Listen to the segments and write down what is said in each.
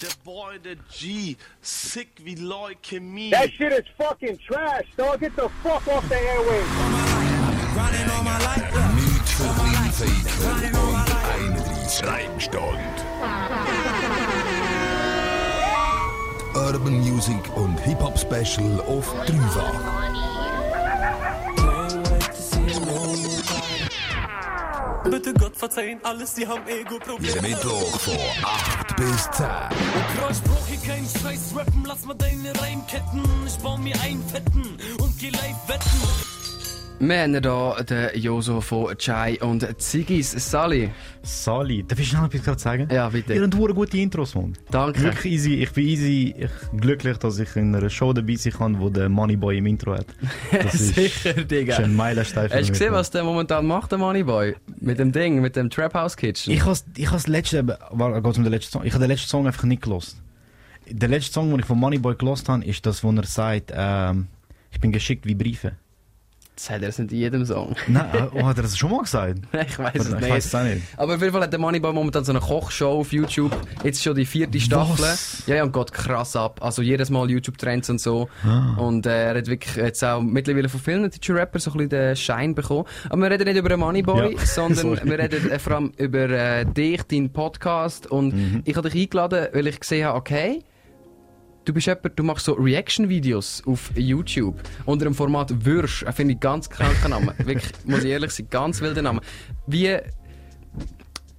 Der Boy, der G, sick wie Leukämie. That shit is fucking trash, dog. Get the fuck off the airwaves. Nicht für Kleinveikel und 31 Reimstand. Urban Music und Hip-Hop Special auf dreifach. Bitte Gott verzeihen alles, sie haben Ego-Probleme. Mittwoch von 8 bis 10. Bro, ich brauch hier keinen Scheiß rappen, lass mal deine Reimketten. Ich baue mir einen fetten und geh live wetten. Wir haben hier den Joso von Chai und Ziggis. Sally. Sali, darf ich schnell etwas gerade sagen? Ja, bitte. Ihr habt gute Intros, Mann. Danke. Wirklich easy. Ich bin easy. Ich glücklich, dass ich in einer Show dabei sein kann, wo der Moneyboy im Intro hat. Das ist, Sicher, Digga. ist ein Meilenstein für Hast du gesehen, was der momentan macht, der Moneyboy? Mit dem Ding, mit dem Trap House Kitchen? Ich has, ich has letzte, war, geht's um den letzten Song. Ich habe den letzten Song einfach nicht gelost. Der letzte Song, den ich von Moneyboy gelost habe, ist das, wo er sagt, ähm, ich bin geschickt wie Briefe. Das hat er nicht in jedem Song. Nein, äh, oh, hat er das schon mal gesagt? ich weiß es Ich nicht. es auch nicht. Aber auf jeden Fall hat der Moneyboy momentan so eine Kochshow auf YouTube. Jetzt schon die vierte Staffel. Was? Ja, ja, und geht krass ab. Also jedes Mal YouTube-Trends und so. Ah. Und äh, er hat wirklich jetzt auch mittlerweile von vielen deutschen Rappern so ein bisschen den Schein bekommen. Aber wir reden nicht über den Moneyboy, Ja, sondern wir reden äh, vor allem über äh, dich, deinen Podcast. Und Mhm. ich habe dich eingeladen, weil ich gesehen habe, okay, Du bist jemand, du machst so Reaction-Videos auf YouTube. Unter dem Format Würsch. Äh, Finde ich ganz kranken Namen. Wirklich, muss ich ehrlich sein, ganz wilder Name. Wie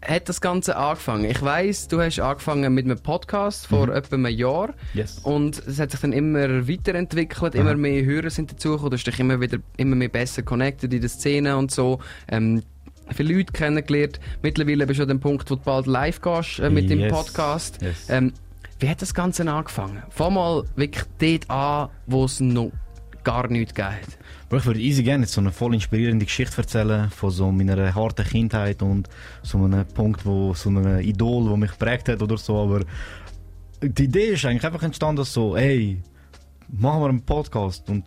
hat das Ganze angefangen? Ich weiss, du hast angefangen mit einem Podcast vor etwa einem Jahr. Yes. Und es hat sich dann immer weiterentwickelt, immer mehr Hörer sind dazugekommen, du hast dich immer wieder immer mehr besser connected in der Szene und so. Ähm, viele Leute kennengelernt. Mittlerweile bist du an dem Punkt, wo du bald live gehst äh, mit dem Yes. Podcast. Yes. Ähm, wie hat das Ganze angefangen? Fang mal wirklich dort an, wo es noch gar nichts gegeben hat. Ich würde easy gerne so eine voll inspirierende Geschichte erzählen von so meiner harten Kindheit und so einem Punkt, wo so ein Idol, wo mich geprägt hat oder so, aber die Idee ist eigentlich einfach entstanden so, hey, machen wir einen Podcast und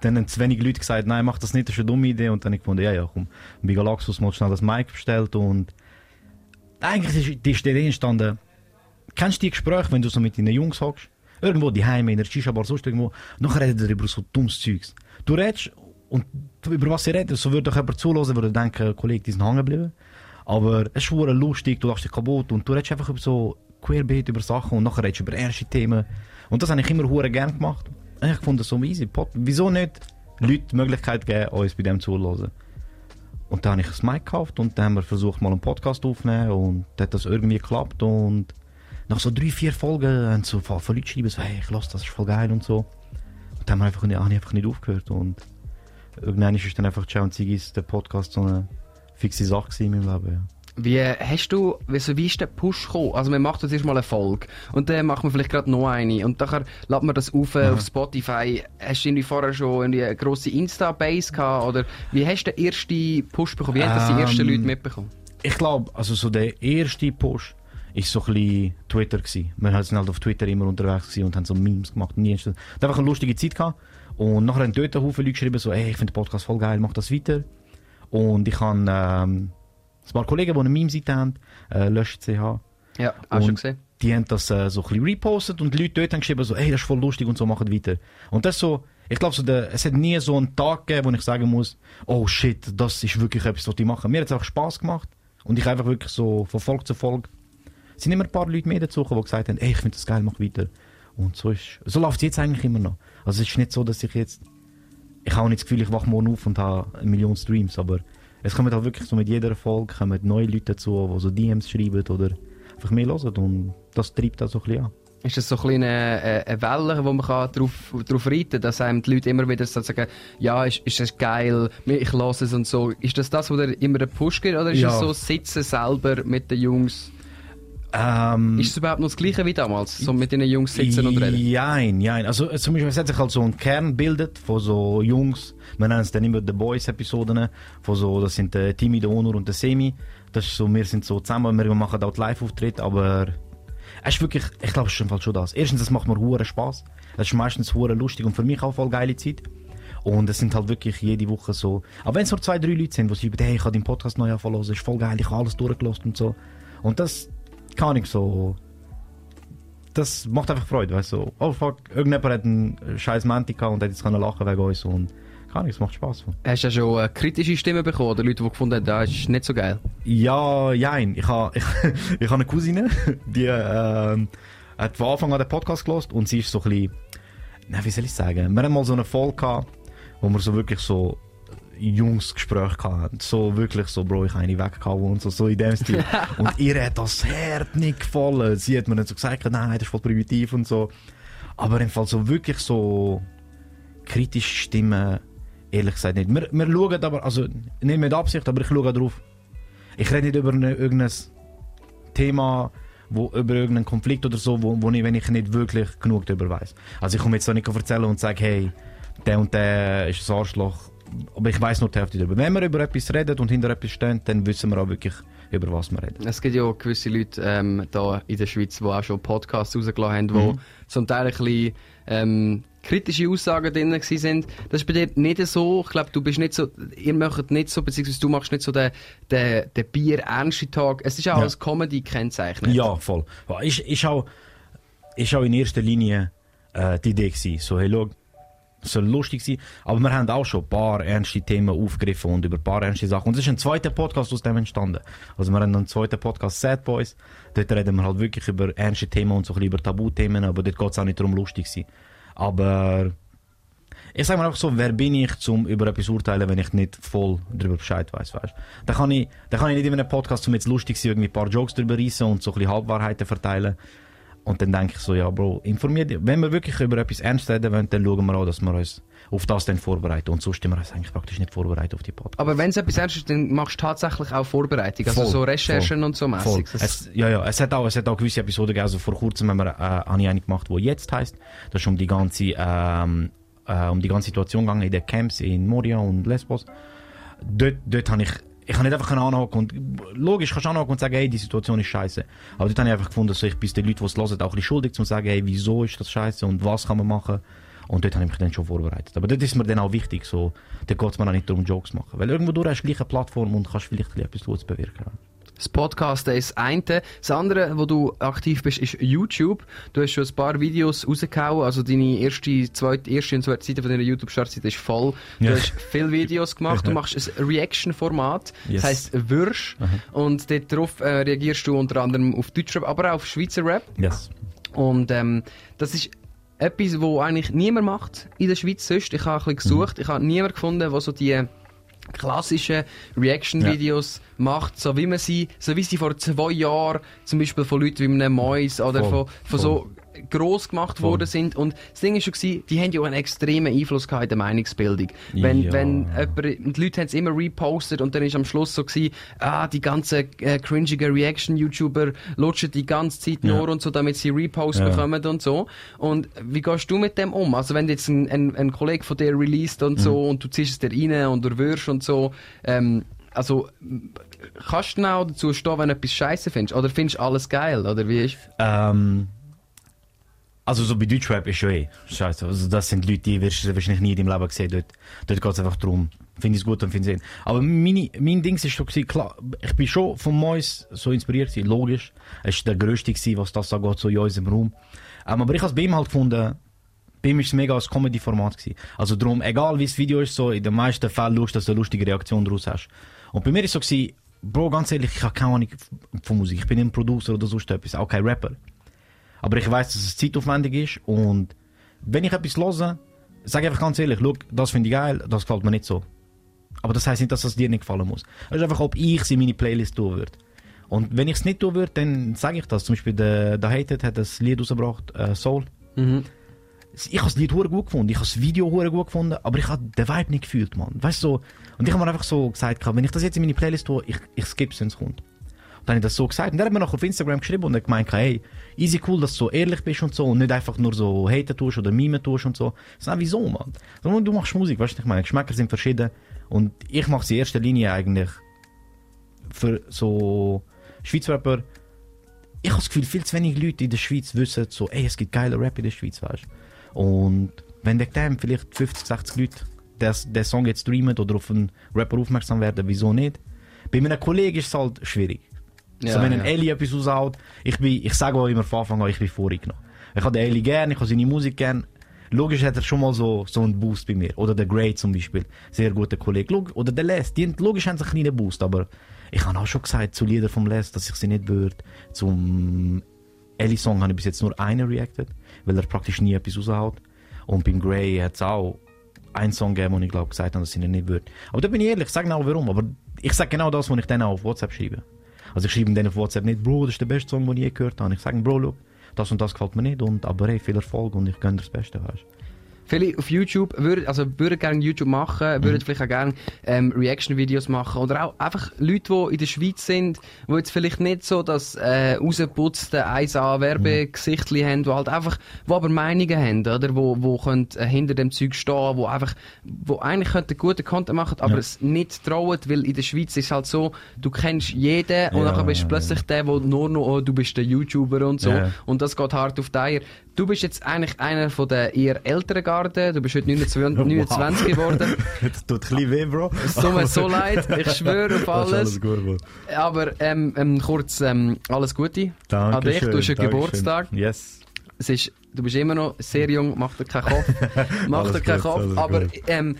dann haben zu wenig Leute gesagt, nein, mach das nicht, das ist eine dumme Idee und dann habe ich gefunden, ja, ja, komm, bei Galaxus mal schnell das Mic bestellt und eigentlich ist die Idee entstanden, kennst du die Gespräche, wenn du so mit deinen Jungs hockst? Irgendwo die Heime in der Shisha-Bar, sonst irgendwo. Nachher redet ihr über so dummes Zeugs. Du redest und über was ihr redet, so würde doch jemand zuhören, würde denken, Kollege, die sind hängen geblieben. Aber es ist lustig, du lachst dich kaputt und du redest einfach über so querbeet über Sachen und nachher redest du über erste Themen. Und das habe ich immer hure gern gemacht. Ich fand das so easy. Pod- Wieso nicht Leute die Möglichkeit geben, uns bei dem zuzuhören? Und dann habe ich ein Mic gekauft und dann haben wir versucht, mal einen Podcast aufzunehmen und dann hat das irgendwie geklappt und nach so drei, vier Folgen haben so voll viele Leute geschrieben, so, hey, ich lasse das, ist voll geil und so. Und dann haben wir einfach, nicht- einfach nicht aufgehört und irgendwann ist dann einfach Ciao und Zigis, der Podcast, so eine fixe Sache in meinem Leben, ja. Wie hast du, wie, ist der Push gekommen? Also man macht jetzt erstmal eine Folge und dann macht man vielleicht gerade noch eine und dann lädt man das auf äh, auf Spotify. Hast du irgendwie vorher schon irgendwie eine grosse Insta-Base gehabt oder wie hast du den ersten Push bekommen? Wie haben das die ersten Ähm, Leute mitbekommen? Ich glaube, also so der erste Push ist so ein bisschen Twitter gewesen. Wir sind halt auf Twitter immer unterwegs gewesen und haben so Memes gemacht. Nie hat einfach eine lustige Zeit gehabt. Und nachher haben dort Haufen Leute geschrieben so, ey, ich finde den Podcast voll geil, mach das weiter. Und ich habe ähm, ein paar Kollegen, die eine Meme-Seite haben, äh, löscht.ch. Ja, du und gesehen? Die haben das äh, so ein bisschen repostet und die Leute dort haben geschrieben so, ey, das ist voll lustig und so, machen weiter. Und das so, ich glaube so, der, es hat nie so einen Tag gegeben, wo ich sagen muss, oh shit, das ist wirklich etwas, was ich mache. Mir hat es einfach Spass gemacht und ich einfach wirklich so von Folge zu Folge, es sind immer ein paar Leute mehr dazu, die gesagt haben, ey, ich finde das geil, mach weiter. Und so ist, so läuft es jetzt eigentlich immer noch. Also es ist nicht so, dass ich jetzt, ich habe auch nicht das Gefühl, ich wache morgen auf und habe eine Million Streams, aber es kommen halt wirklich so mit jeder Folge kommen neue Leute dazu, die so DMs schreiben oder einfach mehr hören und das treibt auch so ein bisschen an. Ist das so ein bisschen eine, eine Welle, wo man kann drauf, drauf reiten kann, dass einem die Leute immer wieder so sagen, ja, ist, ist das geil, ich lasse es und so. Ist das das, wo dir immer einen Push gibt oder ist Ja. es so Sitzen selber mit den Jungs? Ähm, Ist es überhaupt noch das Gleiche wie damals? So mit den Jungs sitzen und reden? Jein, jein. Also äh, zum Beispiel, es hat sich halt so ein Kern bildet von so Jungs, wir nennen es dann immer The Boys-Episoden, von so, das sind der Timmy, der Onur und der Semi. Das ist so, wir sind so zusammen, wir machen auch Live-Auftritt, aber es ist wirklich, ich glaube, es ist im Fall schon das. Erstens, es macht mir hure Spaß. Es ist meistens hure lustig und für mich auch voll geile Zeit. Und es sind halt wirklich jede Woche so, aber wenn es nur zwei, drei Leute sind, die schreiben, hey, ich habe deinen Podcast neu anfangen ist voll geil, ich habe alles durchgelassen und so. Und das kann ich so, das macht einfach Freude, weißt du. So, oh fuck, irgendjemand hat einen scheiß Mantik gehabt und hat jetzt können lachen wegen uns und kann nicht, es macht Spaß. Hast du ja schon äh, kritische Stimmen bekommen oder Leute, die gefunden haben, das ist nicht so geil? Ja, jein. Ich habe ich, ich ha eine Cousine, die ähm, hat von Anfang an den Podcast gelost und sie ist so ein bisschen, na, wie soll ich sagen, wir haben mal so eine Folge gehabt, wo wir so wirklich so Jungsgespräch hatten. So wirklich so, Bro, ich habe eine weggehauen und so, so in dem Stil. und ihr hat das Herz nicht gefallen. Sie hat mir nicht so gesagt, nein, das ist voll primitiv und so. Aber im Fall so wirklich so kritische Stimmen, ehrlich gesagt nicht. Wir, wir schauen aber, also nicht mit Absicht, aber ich schaue drauf. Ich rede nicht über eine, irgendein Thema, wo, über irgendeinen Konflikt oder so, wo, wo ich, wenn ich nicht wirklich genug darüber weiß. Also ich komme jetzt da nicht erzählen und sage, hey, der und der ist ein Arschloch, aber ich weiß nur die Hälfte darüber. Wenn wir über etwas reden und hinter etwas stehen, dann wissen wir auch wirklich, über was wir reden. Es gibt ja auch gewisse Leute ähm, da in der Schweiz, die auch schon Podcasts rausgelassen haben, die zum Teil ein bisschen ähm, kritische Aussagen drin sind. Das ist bei dir nicht so. Ich glaube, du bist nicht so, ihr macht nicht so, beziehungsweise du machst nicht so den, den, den Bier-Ernste-Tag. Es ist auch Ja. als Comedy kennzeichnet. Ja, voll. Ist, ist, auch, ist auch in erster Linie äh, die Idee gewesen. So, hey, schau, es soll lustig sein. Aber wir haben auch schon ein paar ernste Themen aufgegriffen und über ein paar ernste Sachen. Und es ist ein zweiter Podcast aus dem entstanden. Also wir haben einen zweiten Podcast, Sad Boys. Dort reden wir halt wirklich über ernste Themen und so ein bisschen über Tabuthemen, aber dort geht es auch nicht darum, lustig zu sein. Aber ich sage mal einfach so, wer bin ich, um über etwas urteilen, wenn ich nicht voll darüber Bescheid weiß, weißt? Da kann da kann ich nicht in einem Podcast, um jetzt lustig zu sein, irgendwie ein paar Jokes drüber reissen und so ein bisschen Halbwahrheiten verteilen. Und dann denke ich so, ja, Bro, informiert dich. Wenn wir wirklich über etwas ernst reden wollen, dann schauen wir auch, dass wir uns auf das dann vorbereiten. Und sonst sind wir uns eigentlich praktisch nicht vorbereitet auf die Podcasts. Aber wenn es etwas ernst ist, dann machst du tatsächlich auch Vorbereitung. Also Voll, so Recherchen voll, und so mäßig. Es, ja, ja, es hat auch, es hat auch gewisse Episoden gegeben. Also vor kurzem haben wir, äh, habe ich eine gemacht, die jetzt heisst. Das ist um die ganze, ähm, äh, um die ganze Situation gegangen in den Camps in Moria und Lesbos. Dort, dort habe ich, ich habe nicht einfach anhaken und, logisch kannst du anhaken und sagen, hey, die Situation ist scheiße. Aber dort habe ich einfach gefunden, dass ich bis den Leuten, die es hören, auch ein bisschen schuldig zu sagen, hey, wieso ist das scheiße und was kann man machen. Und dort habe ich mich dann schon vorbereitet. Aber dort ist mir dann auch wichtig, so, dort geht es mir auch nicht darum, Jokes zu machen. Weil irgendwo durch hast du gleich eine Plattform und kannst vielleicht etwas Gutes bewirken. Das Podcast ist das eine. Das andere, wo du aktiv bist, ist YouTube. Du hast schon ein paar Videos rausgehauen. Also deine erste, zweite, erste und zweite Seite von deiner YouTube-Startseite ist voll. Du Ja. hast viele Videos gemacht. Du machst ein Yes. Reaction-Format. Mhm. Das heisst Würsch. Und dort drauf äh, reagierst du unter anderem auf Deutschrap, aber auch auf Schweizer Rap. Yes. Und ähm, das ist etwas, wo eigentlich niemand macht in der Schweiz sonst. Ich habe ein bisschen gesucht, ich habe niemanden gefunden, der so die klassischen Reaction-Videos macht, so wie man sie, so wie sie vor zwei Jahren zum Beispiel von Leuten wie einem Mois oder Voll, von, von so gross gemacht Voll. worden sind. Und das Ding ist schon gewesen, die haben ja auch einen extremen Einfluss gehabt in der Meinungsbildung. Wenn, Ja. wenn jemand, die Leute haben es immer repostet und dann ist am Schluss so gewesen, ah, die ganzen äh, cringigen Reaction-YouTuber lutschen die ganze Zeit Ja. nur und so, damit sie Reposts Ja. bekommen und so. Und wie gehst du mit dem um? Also wenn jetzt ein, ein, ein Kollege von dir released und so Mhm. und du ziehst es dir rein und du wirst und so, ähm, also kannst du auch dazu stehen, wenn du etwas scheiße findest? Oder findest du alles geil? Oder wie ist? Ähm, also so bei Deutschrap ist schon eh scheiße. Also das sind Leute, die wirst du wahrscheinlich nie in deinem Leben gesehen. Dort, dort geht es einfach darum, finde ich es gut und finde ich es. Aber meine, mein Ding ist schon klar, ich bin schon von Mois so inspiriert gewesen, logisch. Es war der grösste gewesen, was das angeht, so in unserem Raum. Ähm, aber ich habe es bei ihm halt gefunden, bei ihm ist es mega als Comedy-Format. Also darum, egal wie das Video ist, so in den meisten Fällen schaust du, dass du eine lustige Reaktion daraus hast. Und bei mir ist so gewesen, Bro, ganz ehrlich, ich habe keine Ahnung von Musik. Ich bin nicht ein Producer oder sonst etwas, auch kein Rapper. Aber ich weiß, dass es zeitaufwendig ist und wenn ich etwas höre, sage ich einfach ganz ehrlich, schau, das finde ich geil, das gefällt mir nicht so. Aber das heißt nicht, dass es dir nicht gefallen muss. Es ist einfach, ob ich es in meine Playlist tun würde. Und wenn ich es nicht tun würde, dann sage ich das. Zum Beispiel der, der Hated hat das Lied rausgebracht, äh, Soul. Ich habe das Lied hure gut gefunden, ich habe das Video hure gut gefunden, aber ich habe den Vibe nicht gefühlt, man. Weißt du, so. Und ich habe mir einfach so gesagt, wenn ich das jetzt in meine Playlist tue, ich, ich skippe es, wenn es kommt. Dann habe ich das so gesagt. Und der hat mir noch auf Instagram geschrieben und gemeint, hey, easy cool, dass du so ehrlich bist und so und nicht einfach nur so haten tust oder mime tust und so. Sage, wieso, man? Sondern Du machst Musik, weißt du, ich meine, Geschmäcker sind verschieden und ich mache sie in erster Linie eigentlich für so Schweizer Rapper. Ich habe das Gefühl, viel zu wenig Leute in der Schweiz wissen so, ey, es gibt geile Rap in der Schweiz, weißt du. Und wenn der dem vielleicht 50, 60 Leute der, der Song jetzt streamen oder auf einen Rapper aufmerksam werden, wieso nicht? Bei meinen Kollegen ist es halt schwierig. Also Ja, wenn ein ja. Ellie etwas raushaut, ich bin, ich sage auch immer von Anfang an, ich bin vorgenommen. Ich habe den Ellie gern, ich habe seine Musik gern. Logisch hat er schon mal so, so einen Boost bei mir. Oder der Great zum Beispiel. Sehr guter Kollege. Log oder der Les. Die, haben- logisch haben sie einen kleinen Boost, aber ich habe auch schon gesagt zu Liedern vom Les, dass ich sie nicht würde. Zum Ellie-Song habe ich bis jetzt nur einen reacted, weil er praktisch nie etwas raushaut. Und beim Grey hat es auch einen Song gegeben, wo ich glaube gesagt habe, dass ich ihn nicht würde. Aber da bin ich ehrlich, ich sage auch warum. Aber ich sage genau das, was ich dann auch auf WhatsApp schreibe. Also ich schreibe denen auf WhatsApp nicht, Bro, das ist der beste Song, den ich je gehört habe. Ich sage, Bro, look, das und das gefällt mir nicht. Und, aber hey, viel Erfolg und ich gönne dir das Beste, weißt. Viele auf YouTube würden, also würden gerne YouTube machen, würden vielleicht auch gerne ähm, Reaction-Videos machen. Oder auch einfach Leute, die in der Schweiz sind, die jetzt vielleicht nicht so das äh, rausgeputzte 1A-Werbegesichtli haben, die halt einfach, die aber Meinungen haben, oder, wo, wo können, äh, hinter dem Zeug stehen, wo einfach, wo eigentlich könnten guten Content machen, aber Ja. es nicht trauen, weil in der Schweiz ist es halt so, du kennst jeden und Ja, dann bist du ja, plötzlich der, der nur noch, oh, du bist der YouTuber und so. Und das geht hart auf die Eier. Du bist jetzt eigentlich einer von der eher älteren Garde. Du bist heute 29, 29 geworden. das tut ein bisschen weh, Bro. Es tut mir so leid. Ich schwöre auf alles. alles gut, Bro. Aber ähm, ähm, kurz ähm, alles Gute Danke an dich. Du hast einen Geburtstag. Yes. Es ist, du bist immer noch sehr jung. Mach dir keinen Kopf. Mach dir keinen Kopf. Aber ähm,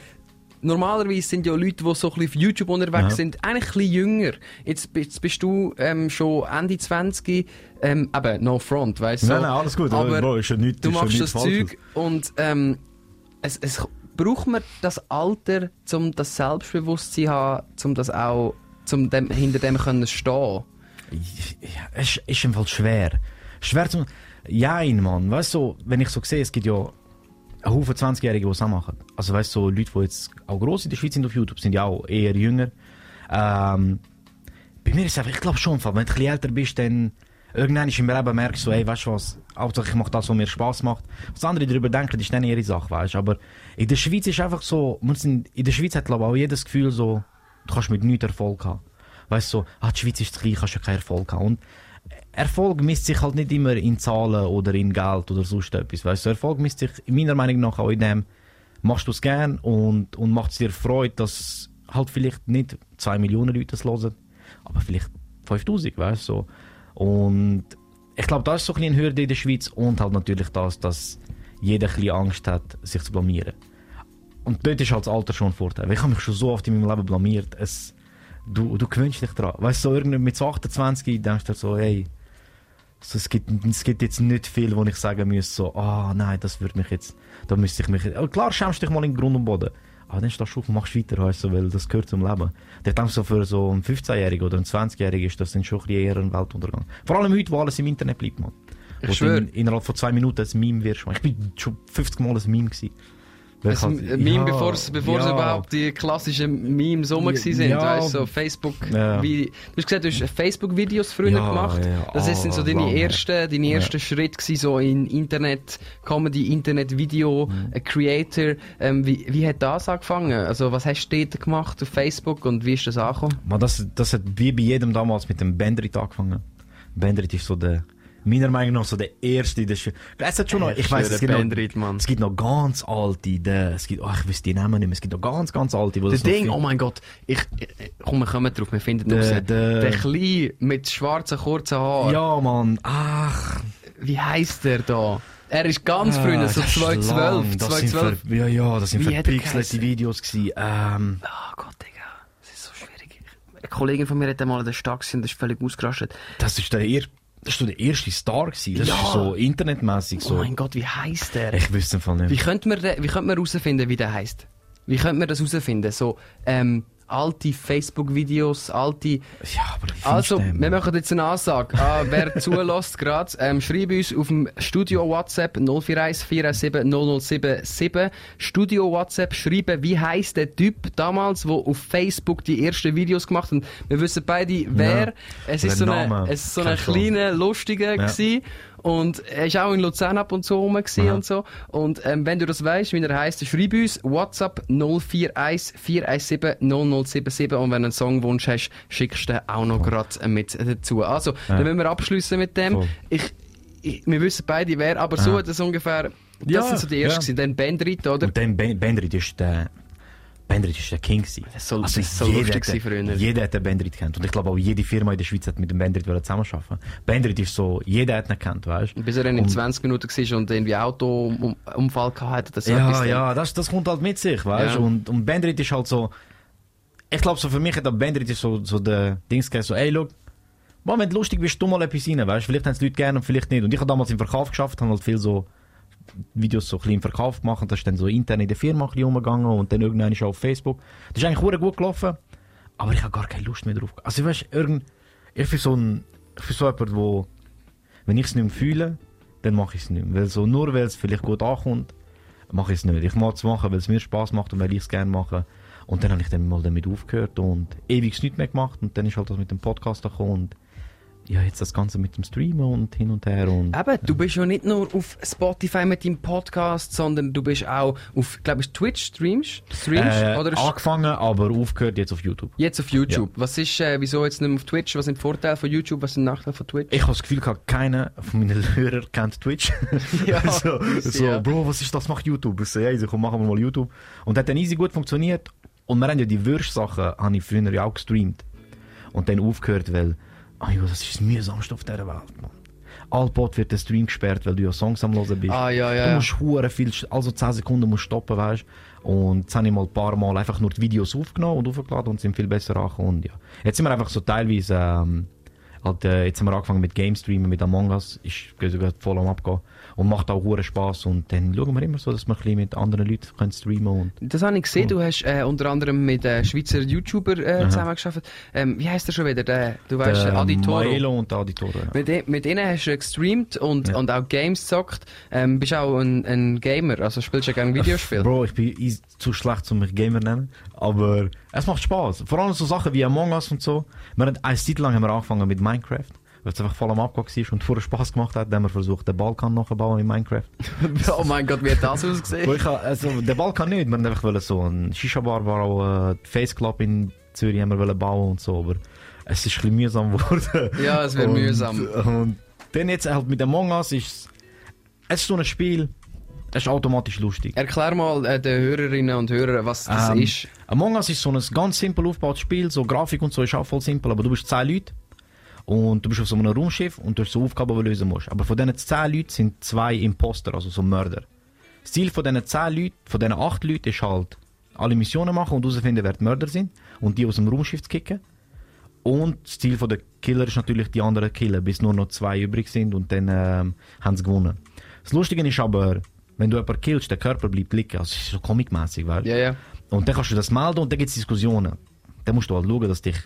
normalerweise sind ja Leute, die so ein bisschen auf YouTube unterwegs Ja. sind, eigentlich ein bisschen jünger. Jetzt, bist- jetzt bist du ähm, schon Ende 20. Ähm, eben, no front, weißt du? Nein, nein, alles gut. Aber ist ja nichts, du ja machst das. Zeug und ähm, es, es braucht man das Alter, um das Selbstbewusstsein zu haben, um das auch, um dem, hinter dem können stehen. Ja, es ist, im Fall schwer. Schwer zum. Ja, Mann. Weißt du, wenn ich so sehe, es gibt ja Haufen 20-Jährige, die es auch machen. Also, weißt du, so Leute, die jetzt auch gross in der Schweiz sind auf YouTube, sind ja auch eher jünger. Ähm, bei mir ist es einfach, ich glaube schon, wenn du ein älter bist, dann irgendwann im Leben merkst du, ey, weißt du was, Hauptsache ich mache das, was mir Spaß macht. Was andere darüber denken, ist dann ihre Sache, weißt du. Aber in der Schweiz ist einfach so, in der Schweiz hat, glaube ich, auch jedes Gefühl so, du kannst mit nichts Erfolg haben. Weißt du, so, ah, die Schweiz ist zu klein, kannst ja keinen Erfolg haben. Und Erfolg misst sich halt nicht immer in Zahlen oder in Geld oder sonst etwas. Weißt du, Erfolg misst sich meiner Meinung nach auch in dem, machst du es gern und, und macht es dir Freude, dass halt vielleicht nicht 2 Millionen Leute es hören, aber vielleicht 5000, weißt du. So. Und ich glaube, das ist so ein bisschen Hürde in der Schweiz und halt natürlich das, dass jeder ein Angst hat, sich zu blamieren. Und dort ist halt das Alter schon ein Vorteil. Ich habe mich schon so oft in meinem Leben blamiert. Es, du, du gewöhnst dich dran. Weißt du, so mit so 28 denkst du so, hey, so, es, gibt, es gibt jetzt nicht viel, wo ich sagen muss, so, ah nein, das würde mich jetzt, da müsste ich mich, oh, klar schämst du dich mal in Grund und Boden. Aber dann stehst du auf und machst weiter, weißt du, weil das gehört zum Leben. Ich denke, so für so einen 15-Jährigen oder einen 20-Jährigen ist das dann schon ein eher ein Weltuntergang. Vor allem heute, wo alles im Internet bleibt, man. Ich Wo schwör. du in, innerhalb von zwei Minuten ein Meme wirst. man. Ich bin schon 50 Mal ein Meme gewesen. Ein Meme, ja, bevor es ja. überhaupt die klassischen Memes rum Ja, sind, ja. weißt du, so Facebook, Ja. wie, du hast gesagt, du hast Facebook-Videos früher gemacht. Das sind so ah, deine lang her. ersten, deine ersten Schritte gewesen, so in Internet, Comedy, Internet, Video, Mhm. Creator. Ähm, wie, wie hat das angefangen? Also, was hast du dort gemacht auf Facebook und wie ist das angekommen? Man, das, das hat wie bei jedem damals mit dem Bandrit angefangen. Bandrit ist so der, meiner Meinung nach so der erste in der Schule. Es hat schon noch, ich weiß, es gibt Bandrit, noch, Mann. es gibt noch ganz alte, der, es gibt, oh, ich weiß die Namen nicht mehr, es gibt noch ganz, ganz alte, wo das Ding, oh mein Gott, ich, ich komm, wir kommen drauf, wir finden Der- raus. der- der Kleine mit schwarzen, kurzen Haaren. Ja, Mann, ach. Wie heisst der da? Er ist ganz früher, so Ah, das ist 2012, lang. Das sind 2012. ver- Ja, ja, das sind er verpixelte? Videos gewesen. Ähm, Oh Gott, Digga. Das ist so schwierig. Eine Kollegin von mir hat einmal in der Stadt gesehen, das ist völlig ausgerastet. das ist der, er das so der erste Star gewesen. Das Ja. ist so internetmäßig Oh so. mein Gott, wie heisst der? ich wüsste im Fall nicht. Wie könnte man, den- wie könnte man herausfinden, wie der heisst? Wie könnte man das herausfinden? So, ähm, alte Facebook-Videos, alte... Ja, Also, den, wir machen jetzt eine Ansage. Ah, wer zulässt gerade, ähm, schreib uns auf dem Studio WhatsApp 041 417 0077. Studio WhatsApp schreiben, wie heisst der Typ damals, der auf Facebook die ersten Videos gemacht hat. Wir wissen beide, wer. Ja. Es ist so ein Name. es ist so ein kleiner, lustiger Ja. gewesen. Und er ist auch in Luzern ab und zu rum Aha. und so. Und ähm, wenn du das weißt, wie er heisst, schreib uns WhatsApp 041 417 0077 und wenn du einen Songwunsch hast, schickst du den auch noch gerade mit dazu. Also, dann müssen wir abschließen mit dem. Voll. Ich, ich, wir wissen beide wer, aber so Aha. hat es ungefähr, das Ja, sind so die ersten ja. gewesen. Dann Bandrit, oder? Und dann Ben- Bandrit ist der, Bandrit ist der King gewesen. Das ist so- das ist so lustig früher. Jeder hat den Bandrit kennt. Und ich glaube auch jede Firma in der Schweiz hat mit dem Bandrit zusammenarbeiten. Bandrit ist so, jeder hat ihn kennt, weißt du? Bis er dann in Und- 20 Minuten war und irgendwie Autounfall hatte, das Ja, ja, das, das kommt halt mit sich, weißt du? Ja. Und, und Bandrit ist halt so, ich glaube so für mich hat der Bandrit so, so der Dings gegeben, so, ey, look, du lustig bist, tu mal etwas rein, weißt du? Vielleicht haben es Leute gerne und vielleicht nicht. Und ich habe damals im Verkauf geschafft, habe halt viel so Videos so ein bisschen im Verkauf gemacht das ist dann so intern in der Firma ein bisschen umgegangen und dann irgendwann ist auf Facebook. Das ist eigentlich gut gelaufen, aber ich habe gar keine Lust mehr drauf. Also weißt irgend, ich bin so ein, ich bin so jemand, wo, wenn ich es nicht mehr fühle, dann mache ich es nicht mehr. Weil so, nur weil es vielleicht gut ankommt, mache ich es nicht. Ich mache es machen, weil es mir Spaß macht und weil ich es gerne mache. Und dann habe ich dann mal damit aufgehört und ewig nichts mehr gemacht und dann ist halt das mit dem Podcast gekommen und ja, jetzt das Ganze mit dem Streamen und hin und her und... Eben, du bist ja nicht nur auf Spotify mit deinem Podcast, sondern du bist auch auf, glaube ich, Twitch streamst, streamst Äh, oder angefangen, aber aufgehört jetzt auf YouTube. jetzt auf YouTube. Was ist, äh, wieso jetzt nicht mehr auf Twitch? Was sind die Vorteile von YouTube? Was sind die Nachteile von Twitch? Ich habe das Gefühl, gehabt, keiner von meinen Hörern kennt Twitch. Ja, so, so ja. Bro, was ist das? Mach YouTube. Ich so, ja, easy, komm, machen wir mal YouTube. Und hat dann easy gut funktioniert. Und wir haben ja die Würst-Sachen, habe ich früher ja auch gestreamt. Und dann aufgehört, weil, ah jo, das ist das mühsamste auf dieser Welt, Mann. Allpod wird der Stream gesperrt, weil du ja Songs am Hören bist. Ah, ja, ja, Du ja. musst hure viel, also 10 Sekunden musst stoppen, weißt Und jetzt habe ich mal ein paar Mal einfach nur die Videos aufgenommen und aufgeladen und sind viel besser angekommen. Und ja. Jetzt sind wir einfach so teilweise, ähm, halt, äh, jetzt haben wir angefangen mit Game Streamen, mit Among Us, ist sogar voll am Abgehen. Und macht auch hure Spaß. Und dann schauen wir immer so, dass wir ein bisschen mit anderen Leuten können streamen und Das habe ich gesehen. Du hast äh, unter anderem mit äh, Schweizer YouTuber äh, zusammengearbeitet. Ähm, wie heißt der schon wieder? Der, du weißt, der äh, Aditoro. Maelo und Aditoro. Ja. Mit, mit ihnen hast du gestreamt und, Ja. und auch Games gezockt. Ähm, bist auch ein, ein Gamer, also spielst du gerne Videospiele? Bro, ich bin zu schlecht, um mich Gamer zu nennen. Aber es macht Spaß. Vor allem so Sachen wie Among Us und so. Wir haben eine Zeit lang haben wir angefangen mit Minecraft. Weil es einfach voll am Abgehen war und vorher Spaß gemacht hat, haben wir versucht, den Balkan nachzubauen in Minecraft. oh mein Gott, wie hat das ausgesehen? ich, also, den Balkan nicht, wir haben einfach so ein Shisha-Bar, auch äh, Face Club in Zürich haben wir bauen und so, aber es ist ein bisschen mühsam geworden. Ja, es wird Und- mühsam. Und dann jetzt halt mit Among Us ist es ist so ein Spiel, es ist automatisch lustig. Erklär mal äh, den Hörerinnen und Hörern, was das Ähm, ist. Among Us ist so ein ganz simpel aufgebautes Spiel, so Grafik und so ist auch voll simpel, aber du bist 10 Leute und du bist auf so einem Raumschiff und du hast so Aufgaben, die du lösen musst. Aber von diesen 10 Leuten sind zwei Imposter, also so Mörder. Das Ziel von diesen 10 Leuten, von diesen 8 Leuten ist halt, alle Missionen machen und herausfinden, wer die Mörder sind und die aus dem Raumschiff zu kicken. Und das Ziel der Killer ist natürlich, die anderen killen, bis nur noch zwei übrig sind und dann ähm, haben sie gewonnen. Das Lustige ist aber, wenn du jemanden killst, der Körper bleibt liegen. Also es ist so comicmäßig, weißt du? Ja, ja. Und dann kannst du das melden und dann gibt es Diskussionen. Dann musst du halt schauen, dass dich,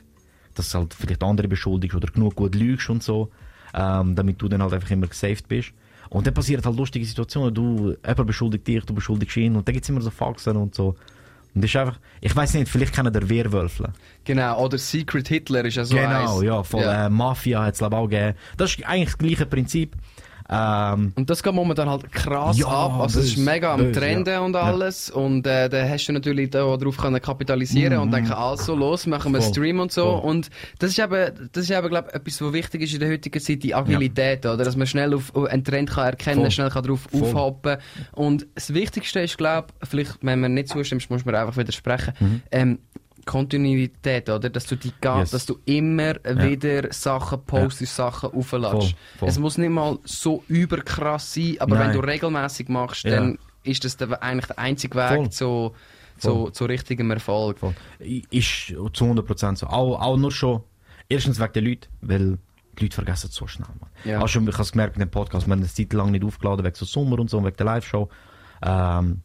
dass halt vielleicht andere beschuldigst oder genug gut lügst und so, ähm, damit du dann halt einfach immer gesaved bist. Und dann passieren halt lustige Situationen. Du, jemand beschuldigt dich, du beschuldigst ihn und dann gibt es immer so Faxen und so. Und das ist einfach, ich weiß nicht, vielleicht kennen der Wehrwölfle. Genau, oder Secret Hitler ist ja so genau, eins. ja, voll, Ja. Äh, Mafia hat es auch gegeben. Das ist eigentlich das gleiche Prinzip. Ähm, Und das geht momentan halt krass Ja, ab. Also es ist mega am Trenden ja. und Ja. alles. Und äh, da hast du natürlich da darauf können kapitalisieren und denken, also los, machen wir Mhm. Voll, Stream und so. voll. Und das ist eben, das ist eben, glaube ich, etwas, was wichtig ist in der heutigen Zeit, die Agilität, oder? Dass man schnell auf auf einen Trend kann erkennen, Voll. schnell kann drauf Voll. aufhoppen. Und das Wichtigste ist, glaube ich, vielleicht, wenn man nicht zustimmst, muss man einfach widersprechen, Mhm. ähm, Kontinuität, oder? Dass du die, Yes. dass du immer wieder Sachen postest, Sachen aufladest. Es muss nicht mal so überkrass sein, aber wenn Nein. du regelmäßig machst, Ja. dann ist das der, eigentlich der einzige Weg Voll. zu, zu, zu richtigem Erfolg. Voll. Ist zu 100% so. Auch, auch nur schon, erstens wegen den Leuten, weil die Leute vergessen es so schnell. Man. Ja. Auch schon, ich habe es gemerkt mit dem Podcast, wir haben eine Zeit lang nicht aufgeladen, wegen so Sommer und so, wegen der Live-Show. Ähm,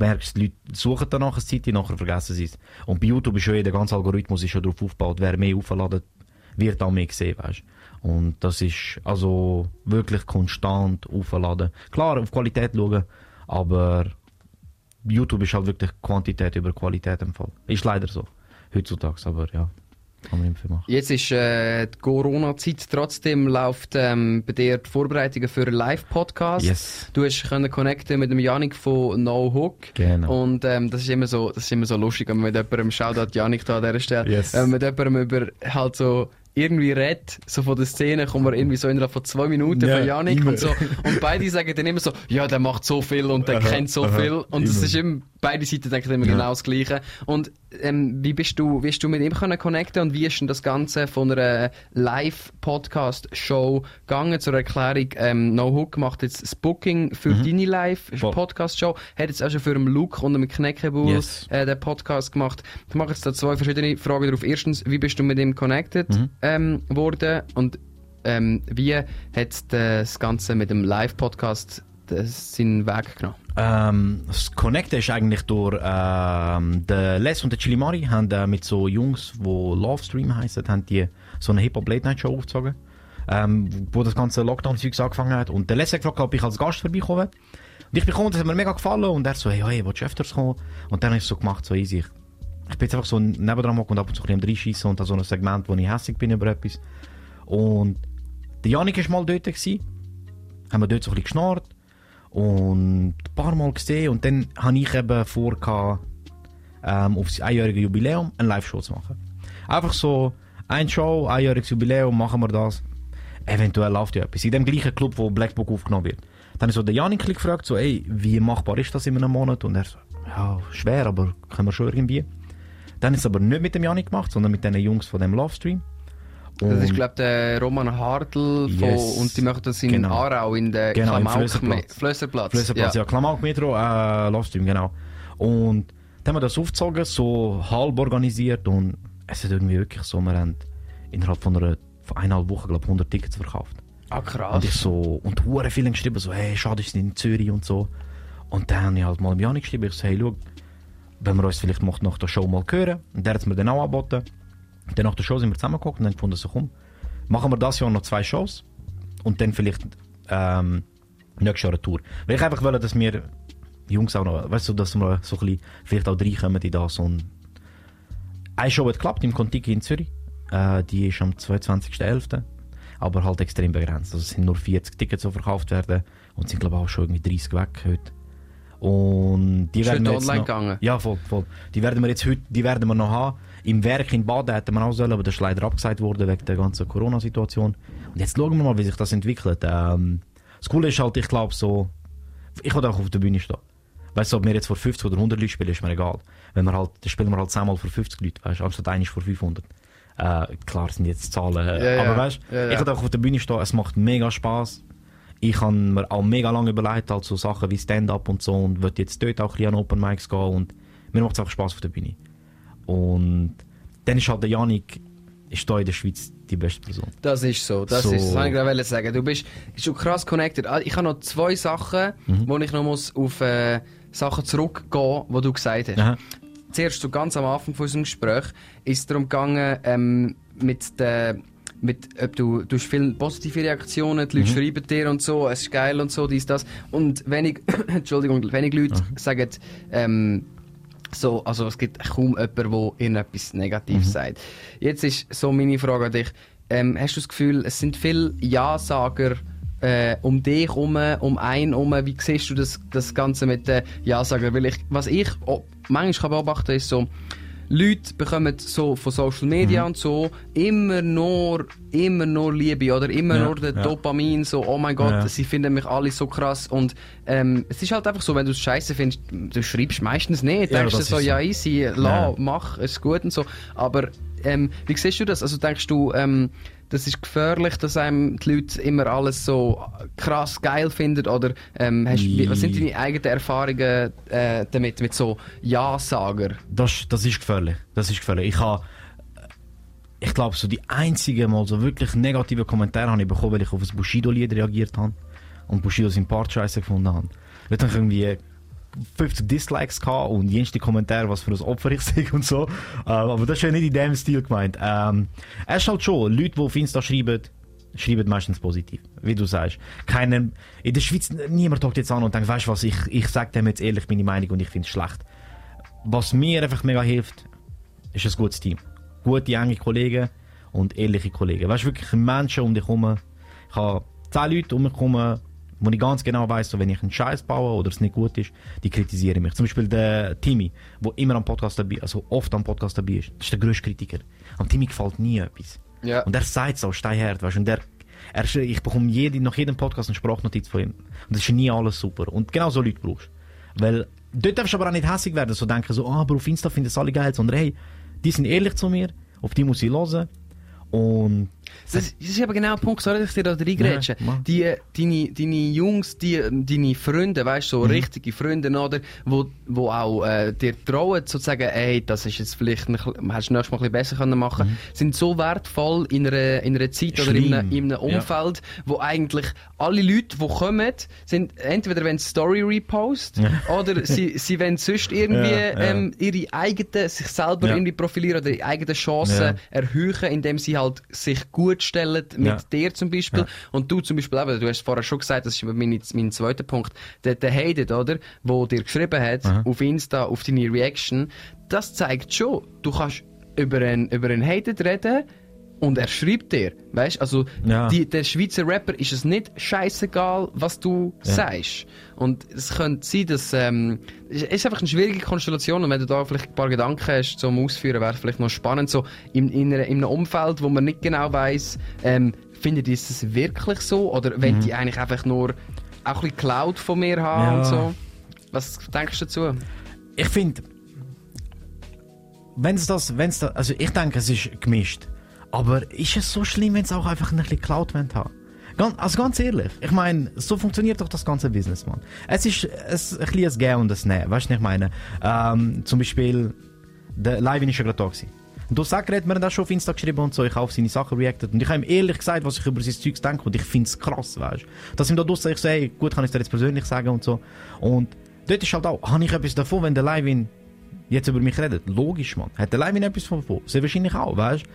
merkst, die Leute suchen danach eine Zeit, nachher vergessen sie es. Und bei YouTube ist schon eh, der ganze Algorithmus ist schon darauf aufgebaut, wer mehr aufladen, wird auch mehr gesehen, weißt Und das ist also wirklich konstant aufladen. Klar, auf Qualität schauen, aber YouTube ist halt wirklich Quantität über Qualität im Fall. Ist leider so. Heutzutage, aber ja, kann man nicht viel machen. Jetzt ist äh, die Corona-Zeit, trotzdem läuft ähm, bei dir die Vorbereitungen für einen Live-Podcast. Yes. Du hast können connecten mit dem Janik von No Hook. Genau. Und ähm, das ist immer so, das ist immer so lustig, wenn man mit jemandem Shoutout Janik da an dieser Stelle, Yes. man mit jemandem über halt so irgendwie redet, so von der Szene, kommt man irgendwie so innerhalb von zwei Minuten Ja, von Janik immer. und so. Und beide sagen dann immer so, ja, der macht so viel und der Aha, kennt so aha, viel. Und immer. ist immer, beide Seiten denken immer Ja. genau das Gleiche. Und ähm, wie bist du, wie bist du mit ihm können connecten und wie ist denn das Ganze von einer Live-Podcast-Show gegangen? Zur Erklärung, ähm, No Hook macht jetzt das Booking für Mhm. deine. Live-Podcast-Show, hat jetzt auch schon für den Luke und den Kneckebull Yes. äh, den Podcast gemacht. Ich mache jetzt da zwei verschiedene Fragen drauf. Erstens, wie bist du mit ihm connected Mhm. ähm, worden und ähm, wie hat das Ganze mit dem Live-Podcast seinen Weg genommen? Ähm, das Connecten ist eigentlich durch ähm, der Les und der Chilimari haben äh, mit so Jungs, die Lovestream heißen, haben die so eine Hip-Hop Late Night Show aufgezogen, ähm, wo das ganze Lockdown-Zeug angefangen hat. Und der Les hat gefragt, ob ich als Gast vorbeikommen will. Und ich bin gekommen, das hat mir mega gefallen und er so, hey, hey, willst du öfters kommen? Und dann habe ich es so gemacht, so easy. Ich, bin jetzt einfach so nebendran und ab und zu ein bisschen und da so ein Segment, wo ich hässlich bin über etwas. Und der Janik war mal dort, gewesen. haben wir dort so ein bisschen geschnarrt und ein paar Mal gesehen und dann habe ich eben vor, ähm, auf sein einjähriges Jubiläum eine Live-Show zu machen. Einfach so, ein Show, einjähriges Jubiläum, machen wir das. Eventuell läuft ja etwas. In dem gleichen Club, wo Black Book aufgenommen wird. Dann habe ich so den Janik gefragt, so, ey, wie machbar ist das in einem Monat? Und er so, ja, schwer, aber können wir schon irgendwie. Dann ist es aber nicht mit dem Janik gemacht, sondern mit den Jungs von dem Livestream. Das ist, Und- glaube der Roman Hartl von, Yes. und die machen das in Genau. Aarau, in der Genau, Klamauk- Flösserplatz. Flösserplatz. Flösserplatz, ja, Klamauk Metro, äh, Livestream, genau. Und dann haben wir das aufgezogen, so halb organisiert und es ist irgendwie wirklich so, wir haben innerhalb von einer von eineinhalb Wochen, glaube ich, 100 Tickets verkauft. Ah, Und ich krass. so, und hure viele geschrieben, so, hey, schade, ist in Zürich und so. Und dann habe ich halt mal im Janik geschrieben, ich so, hey, schau, wenn wir uns vielleicht noch nach der Show mal hören. Und der hat es mir dann auch angeboten. Dann nach der Show sind wir zusammengeguckt und dann gefunden, so, komm, machen wir das Jahr noch zwei Shows. Und dann vielleicht, ähm, nächstes Jahr eine Tour. Weil ich einfach wollte, dass wir Jungs auch noch, weißt du, dass wir so ein bisschen, vielleicht auch reinkommen in das und eine Show hat geklappt im Contiki in Zürich. Äh, die ist am 22.11. Aber halt extrem begrenzt. Also es sind nur 40 Tickets, die verkauft werden. Und sind glaube ich auch schon irgendwie 30 weg heute. Und die Ist werden wir jetzt online noch, gegangen? Ja, voll, voll. Die werden wir jetzt heute, die werden wir noch haben. Im Werk in Baden hätten wir auch sollen, aber das ist leider abgesagt worden wegen der ganzen Corona-Situation. Und jetzt schauen wir mal, wie sich das entwickelt. Ähm, das Coole ist halt, ich glaube so, ich will auch auf der Bühne stehen. Weißt du, ob wir jetzt vor 50 oder 100 Leuten spielen, ist mir egal. Wenn wir halt, dann spielen wir halt zehnmal vor 50 Leute, weißt du, anstatt einmal vor 500. Äh, klar sind jetzt Zahlen, äh, Ja, ja. aber weißt du, Ja, ja. ich will auch auf der Bühne stehen, es macht mega Spaß. Ich habe mir auch mega lange überlegt, halt so Sachen wie Stand-up und so und würde jetzt dort auch ein an Open Mics gehen und mir macht es einfach Spaß auf der Bühne. Und dann ist halt der Janik, ist da in der Schweiz die beste Person. Das ist so, das So. ist, das wollte ich gerade sagen. Du bist schon krass connected. Ah, Ich habe noch zwei Sachen, Mhm. wo ich noch muss auf äh, Sachen zurückgehen, die du gesagt hast. Aha. Zuerst so ganz am Anfang von unserem Gespräch ist es darum gegangen, ähm, mit der mit, ob du, du hast viele positive Reaktionen, die Leute schreiben dir und so, es ist geil und so, dies, das. Und wenig, Entschuldigung, wenig Leute sagen, ähm, so, also es gibt kaum jemanden, der irgendetwas Negatives sagt. Jetzt ist so meine Frage an dich. Ähm, hast du das Gefühl, es sind viele Ja-Sager äh, um dich herum, um einen herum? Wie siehst du das, das Ganze mit den Ja-Sager? Weil ich, was ich oh, manchmal kann beobachten ist so, Leute bekommen so von Social Media und so immer nur, immer nur Liebe oder immer Ja, nur den ja. Dopamin, so, oh mein Gott, Ja. sie finden mich alle so krass und ähm, es ist halt einfach so, wenn du es scheiße findest, du schreibst meistens nicht, denkst du so, so. ja easy, la, mach, ist gut und so, aber ähm, wie siehst du das? Also denkst du, ähm, das ist gefährlich, dass einem die Leute immer alles so krass geil finden oder ähm, hast, wie, was sind deine eigenen Erfahrungen äh, damit, mit so Ja-Sager? Das, das ist gefährlich. Das ist gefährlich. Ich habe, ich glaube, so die einzige Mal so wirklich negative Kommentare habe ich bekommen, weil ich auf das Bushido-Lied reagiert habe und Bushido seinen Part scheiße gefunden habe. Habe ich irgendwie 50 Dislikes gehabt und jenste Kommentare, was für ein Opfer ich sehe und so. Äh, aber das ist ja nicht in dem Stil gemeint. Ähm, es ist halt schon, Leute, die auf Insta schreiben, schreiben meistens positiv, wie du sagst. Keiner, in der Schweiz, niemand taugt jetzt an und denkt, weißt du was, ich, ich sage dem jetzt ehrlich meine Meinung und ich finde es schlecht. Was mir einfach mega hilft, ist ein gutes Team. Gute, enge Kollegen und ehrliche Kollegen. Weißt du, wirklich Menschen um dich herum. Ich habe zehn Leute um mich herum, wo ich ganz genau weiss, so, wenn ich einen Scheiß baue oder es nicht gut ist, die kritisieren mich. Zum Beispiel der Timmy, der immer am Podcast dabei, also oft am Podcast dabei ist. Das ist der grösste Kritiker. Am Timmy gefällt nie etwas. Ja. Und er sagt so, steinhart, weißt du, und der, er, ich bekomme jede, nach jedem Podcast eine Sprachnotiz von ihm. Und das ist nie alles super. Und genau so Leute brauchst du. Weil dort darfst du aber auch nicht hässlich werden, so denken, so, ah, aber auf Insta finden es alle geil, sondern hey, die sind ehrlich zu mir, auf die muss ich hören. Und Das, das ist aber genau der Punkt, sorry, dass ich dir da reingrätsche. Ja, die, deine, deine Jungs, die, deine Freunde, weißt du, so Mhm. richtige Freunde, oder, wo, wo auch äh, dir trauen, sozusagen, ey, das ist jetzt vielleicht, ein, hättest du nächstes Mal ein bisschen besser können machen sind so wertvoll in einer, in einer Zeit oder in Schlimm. einem, in einem Ja. Umfeld, wo eigentlich alle Leute, die kommen, sind entweder wenn Story repost oder sie, sie wollen sonst irgendwie Ja, ja. Ähm, ihre eigenen, sich selber Ja. irgendwie profilieren oder ihre eigenen Chancen Ja. erhöhen, indem sie halt sich gut stellen mit Ja. dir zum Beispiel. Ja. Und du zum Beispiel, eben, du hast vorher schon gesagt, das ist mein, mein zweiter Punkt, der, der Hayden, oder, wo dir geschrieben hat, Aha. auf Insta, auf deine Reaction, das zeigt schon, du kannst über einen, über einen Hayden reden, und er schreibt dir, weißt also Ja. die, der Schweizer Rapper ist es nicht scheißegal, was du Ja. sagst. Und es könnte sein, dass ähm, es ist einfach eine schwierige Konstellation und wenn du da vielleicht ein paar Gedanken hast zum Ausführen, wäre vielleicht noch spannend, so in, in, in einem Umfeld, wo man nicht genau weiß, ähm, findet ihr es wirklich so oder Mhm. wollt ihr eigentlich einfach nur auch ein bisschen Cloud von mir haben Ja. und so? Was denkst du dazu? ich finde, wenn es das, wenn es das, also ich denke, es ist gemischt. Aber ist es so schlimm, wenn es auch einfach ein bisschen Cloud haben? Ganz, also ganz ehrlich, ich meine, so funktioniert doch das ganze Business, man. Es ist es, ein bisschen ein Gehen und ein Nehmen, weißt du, ich meine? Ähm, zum Beispiel, der Live ist ja gerade da gewesen. Sagst, hat mir das schon auf Insta geschrieben und so, ich habe auf seine Sachen reacted. Und ich habe ihm ehrlich gesagt, was ich über sein Zeugs denke und ich finde es krass, weißt du. Dass ihm da draussen ich so, hey, gut, kann ich dir jetzt persönlich sagen und so. Und dort ist halt auch, habe ich etwas davon, wenn der Live jetzt über mich redet? Logisch, man. Hat der Live etwas davon? Sehr wahrscheinlich auch, weißt du.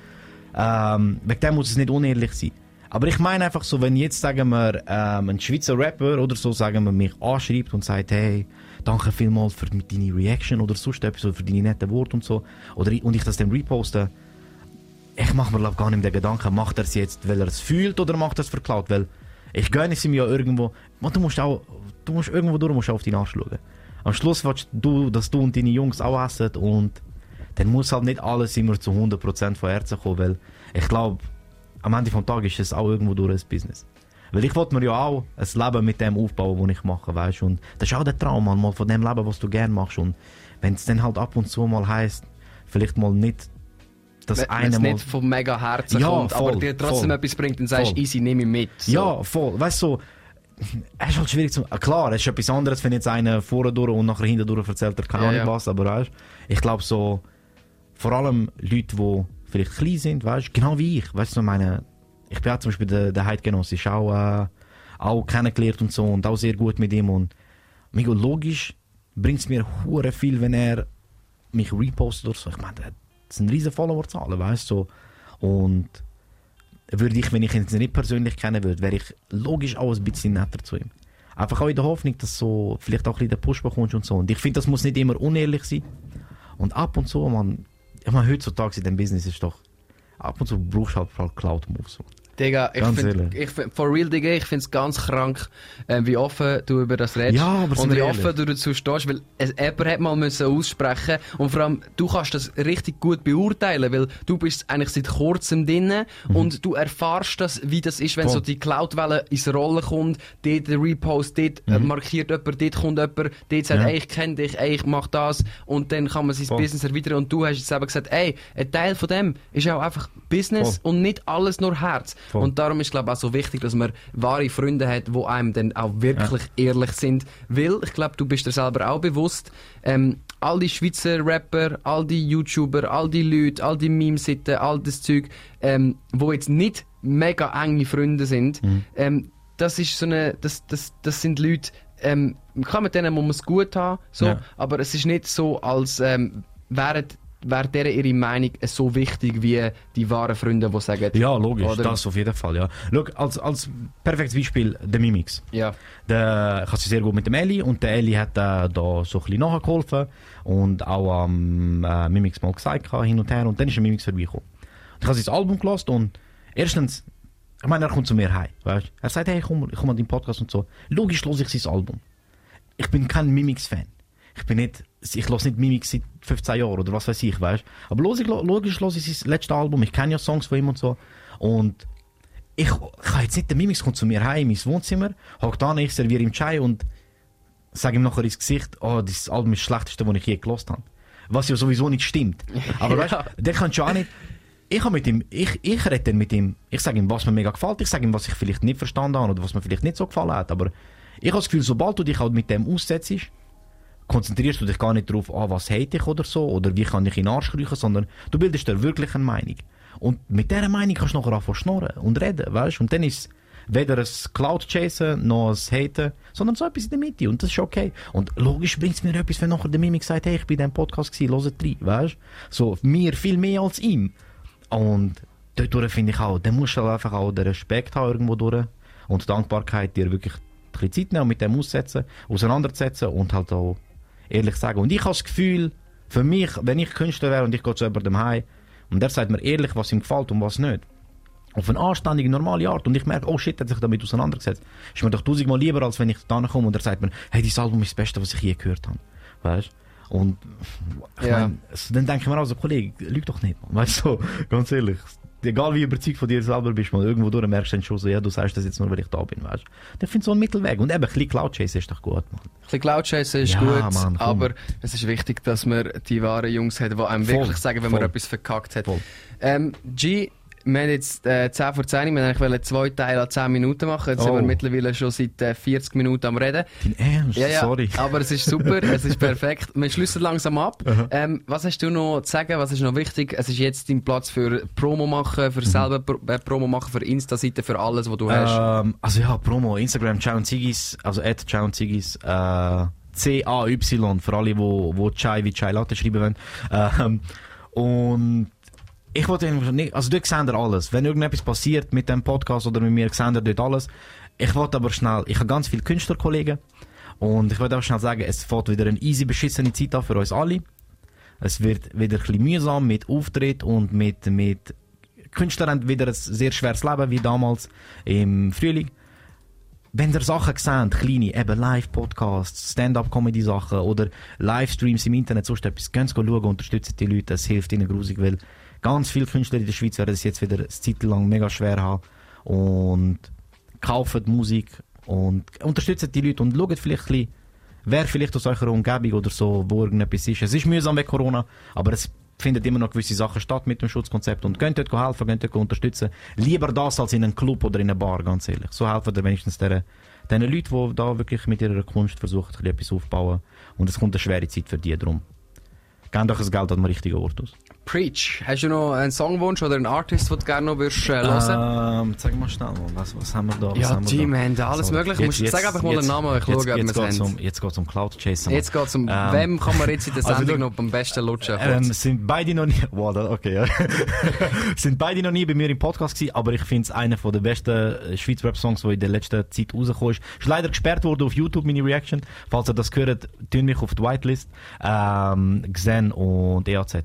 Ähm, wegen dem muss es nicht unehrlich sein. Aber ich meine einfach so, wenn jetzt, sagen wir, ähm, ein Schweizer Rapper oder so, sagen wir, mich anschreibt und sagt, hey, danke vielmals für deine Reaction oder sonst etwas oder für deine netten Worte und so, oder, und ich das dann reposte, ich mache mir glaub, gar nicht den Gedanken, macht er es jetzt, weil er es fühlt oder macht er es Cloud, weil ich gönne es ihm ja irgendwo, man, du musst auch, du musst irgendwo durch, musst auf deinen Arsch schauen. Am Schluss willst du, dass du und deine Jungs auch essen und dann muss halt nicht alles immer zu 100% von Herzen kommen, weil ich glaube, am Ende vom Tag ist es auch irgendwo durch ein Business. Weil ich wollte mir ja auch ein Leben mit dem aufbauen, was ich mache, weißt Und das ist auch der Traum, mal von dem Leben, was du gerne machst. Und wenn es dann halt ab und zu mal heisst, vielleicht mal nicht das Wenn eine es Mal... nicht vom mega Herzen Ja, kommt, aber voll, dir trotzdem voll. etwas bringt, dann sagst du, Voll. easy, nehme ich mit. So. Ja, voll. Weißt du, so, es ist halt schwierig zu. ah, Klar, es ist etwas anderes, wenn jetzt einer vorne durch und nachher hinten durch erzählt, er keine Ja, Ahnung ja. was, aber weißt ich glaube so, vor allem Leute, die vielleicht klein sind, weißt genau wie ich. Weißt du, meine, ich bin auch zum Beispiel der, der Heidgenosse, ist auch, äh, auch kennengelernt und so und auch sehr gut mit ihm und mega logisch bringt es mir hure viel, wenn er mich repostet oder so. Ich meine, das sind riesen Followerzahlen, weißt du, und würde ich, wenn ich ihn nicht persönlich kennen würde, wäre ich logisch auch ein bisschen netter zu ihm. Einfach auch in der Hoffnung, dass du so vielleicht auch ein bisschen den Push bekommst und so. Und ich finde, das muss nicht immer unehrlich sein. Und ab und zu, man, ich meine, heutzutage in dem Business ist doch, ab und zu brauchst du halt halt Cloud Moves. Digga, ich Ganz finde, ehrlich. ich find, for real, Digga, ich find's ganz krank, äh, wie offen du über das redest. Ja, aber Und wie wir offen ehrlich? du dazu stehst, weil es, jemand hat mal müssen aussprechen und vor allem, du kannst das richtig gut beurteilen, weil du bist eigentlich seit kurzem drinnen und du erfahrst das, wie das ist, wenn Mhm. Voll. so die Cloud-Welle ins Rollen kommt, dort der Repost, dort äh, markiert jemand, dort kommt jemand, dort sagt, Mhm. Ja. ey, ich kenne dich, ey, ich mach das und dann kann man sein Voll. Business erweitern und du hast jetzt eben gesagt, ey, ein Teil von dem ist auch einfach Business Voll. und nicht alles nur Herz. Voll. Und darum ist glaube ich auch so wichtig, dass man wahre Freunde hat, die einem dann auch wirklich ehrlich sind. Weil, ich glaube, du bist dir selber auch bewusst, ähm, all die Schweizer Rapper, all die YouTuber, all die Leute, all die Meme-Seiten, all das Zeug, ähm, wo jetzt nicht mega enge Freunde sind, Mhm. ähm, das ist so eine, das, das, das sind Leute, ähm, man kann mit denen muss man es gut haben, so, Ja. aber es ist nicht so, als ähm, wären wäre deren ihre Meinung so wichtig wie die wahren Freunde, die sagen, Ja, logisch, Oder? das auf jeden Fall, ja. Schau, als, als perfektes Beispiel, der Mimix. ja. Der, ich habe sie sehr gut mit dem Eli und der Eli hat äh, da so ein bisschen nachgeholfen und auch am äh, Mimix mal gesagt, hin und her und dann ist der Mimix vorbeigekommen. Ich habe sein Album gelassen und erstens, ich meine, er kommt zu mir heim, weißt Er sagt, hey, komm, ich komme an deinen Podcast und so. Logisch höre ich sein Album. Ich bin kein Mimix-Fan. Ich bin nicht, ich höre nicht Mimix seit 15 Jahren oder was weiß ich, weißt Aber logisch, logisch höre ich sein letztes Album, ich kenne ja Songs von ihm und so. Und ich, ich kann jetzt nicht, der Mimix kommt zu mir heim in mein Wohnzimmer, hockt an, ich serviere ihm Chai und sage ihm nachher ins Gesicht, oh, das Album ist das schlechteste, das ich je gelost habe. Was ja sowieso nicht stimmt. Aber weißt du, der kann schon auch nicht. Ich habe mit ihm, ich, ich rede dann mit ihm, ich sage ihm, was mir mega gefällt, ich sage ihm, was ich vielleicht nicht verstanden habe oder was mir vielleicht nicht so gefallen hat. Aber ich habe das Gefühl, sobald du dich halt mit dem aussetzt, konzentrierst du dich gar nicht darauf, ah, was hate ich oder so, oder wie kann ich Arsch kriechen, sondern du bildest dir wirklich eine Meinung. Und mit dieser Meinung kannst du nachher anfangen schnurren und reden, weißt Und dann ist weder ein Cloud-Chasen noch ein Haten, sondern so etwas in der Mitte. Und das ist okay. Und logisch bringt es mir etwas, wenn nachher der Mimi sagt, hey, ich bin in diesem Podcast gewesen, hört rein, weißt So, mir viel mehr als ihm. Und dort finde ich auch, dann musst du halt einfach auch den Respekt haben irgendwo durch und die Dankbarkeit dir wirklich Zeit nehmen und mit dem aussetzen, auseinandersetzen und halt auch ehrlich sagen. Und ich habe das Gefühl, für mich, wenn ich Künstler wäre und ich gehe zu jemandem heim und der sagt mir ehrlich, was ihm gefällt und was nicht, auf eine anständige, normale Art und ich merke, oh shit, er hat sich damit auseinandergesetzt, ist mir doch tausendmal lieber, als wenn ich da komme und er sagt mir, hey, dieses Album ist das Beste, was ich je gehört habe. Weißt Und ich Ja. mein, so, dann denke ich mir also, Kollege, lüg doch nicht, man. weißt du, so, ganz ehrlich. Egal wie überzeugt von dir selber bist, man, irgendwo durch merkst du dann schon so, ja, du sagst das jetzt nur, weil ich da bin, weißt du. Dann finde ich so einen Mittelweg. Und eben, ein bisschen Cloud Chase ist doch gut, man. Ein bisschen Cloud-Chase ist Ja, gut, Mann, aber es ist wichtig, dass man die wahren Jungs hat, die einem Voll, wirklich sagen, wenn man voll. etwas verkackt hat. Ähm, G, wir haben jetzt äh, 10 vor 10, wir wollten eigentlich zwei Teile an 10 Minuten machen. Jetzt sind Oh. wir mittlerweile schon seit äh, 40 Minuten am Reden. Dein Ernst? Ja, ja, Sorry. aber es ist super, es ist perfekt. Wir schließen langsam ab. Ähm, was hast du noch zu sagen? Was ist noch wichtig? Es ist jetzt dein Platz für Promo machen, Mhm. für selber Pro äh, Promo machen, für Insta-Seite, für alles, was du hast. Ähm, also ja, Promo, Instagram, Ciao und Zigis, also at Ciao und Zigis, äh, C-A-Y, für alle, wo, wo Chai wie Chai Latte schreiben wollen. Ähm, und ich wollte nicht, also dort seht alles. Wenn irgendetwas passiert mit dem Podcast oder mit mir, seht ihr dort alles. Ich wollte aber schnell, ich habe ganz viele Künstlerkollegen und ich wollte auch schnell sagen, es fährt wieder eine easy beschissene Zeit an für uns alle. Es wird wieder ein bisschen mühsam mit Auftritt und mit, mit Künstler haben wieder ein sehr schweres Leben wie damals im Frühling. Wenn ihr Sachen seht, kleine, eben Live-Podcasts, Stand-up-Comedy-Sachen oder Livestreams im Internet, sonst etwas, geht schauen, unterstützt die Leute, es hilft ihnen grusig, weil ganz viele Künstler in der Schweiz werden es jetzt wieder eine Zeit lang mega schwer haben und kaufen Musik und unterstützen die Leute und schaut vielleicht wer vielleicht aus eurer Umgebung oder so, wo irgendetwas ist. Es ist mühsam wegen Corona, aber es findet immer noch gewisse Sachen statt mit dem Schutzkonzept und könnt dort helfen, könnt dort unterstützen. Lieber das als in einem Club oder in einer Bar, ganz ehrlich. So helfen ihr wenigstens den, den Leuten, die da wirklich mit ihrer Kunst versuchen, etwas aufzubauen. Und es kommt eine schwere Zeit für die drum. Gebt euch das Geld an den richtigen Ort aus. Preach. Hast du noch einen Songwunsch oder einen Artist, den du gerne noch würdest, äh, hören? Ähm, sag mal schnell, was, was haben wir da? Was Ja, haben Team, wir haben alles Mögliche. Musst- sag einfach mal einen Namen, ich schaue, ob jetzt, jetzt wir es haben. um, Jetzt geht es um Cloud Chaser. Jetzt geht es um, Ähm, wem kann man jetzt in der also Sendung du- noch am besten lutschen? Ähm, sind beide noch nie, wow, okay, ja. sind beide noch nie bei mir im Podcast gewesen, aber ich finde es einer der besten äh, Schweizer Rap-Songs, der in der letzten Zeit rausgekommen ist. Ist leider gesperrt worden auf YouTube, meine Reaction. Falls ihr das gehört, tun mich auf die Whitelist. Ähm, Xen und EAZ.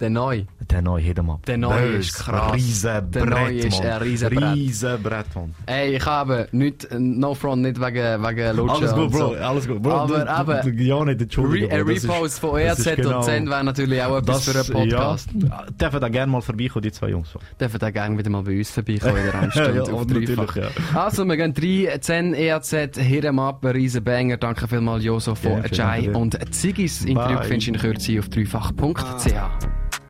Der Neu. Der neue, hit up. Der neue Das ist krass. Riesen Der neue ist ein riesen Brett. Riesen Brett, Mann. Ey, ich habe nicht, no front, nicht wegen, wegen Lutschen. Alles gut, Bro, so. alles gut. Bro, Aber du, ja, nicht entschuldigen. Re ein das Repost von das ERZ genau- und Zen wäre natürlich auch etwas für einen Podcast. Ja, dürfen da gerne mal vorbeikommen, die zwei Jungs. Dürfen auch gerne wieder mal bei uns vorbeikommen in der Anstunde Ja, auf und dreifach. natürlich, Also, wir gehen 3, 10 EAZ, Hirem ab, ein riesen Banger. Danke vielmals, Joso von Ja, Jai und Zigis. Interview findest du in Kürze auf dreifach.ch.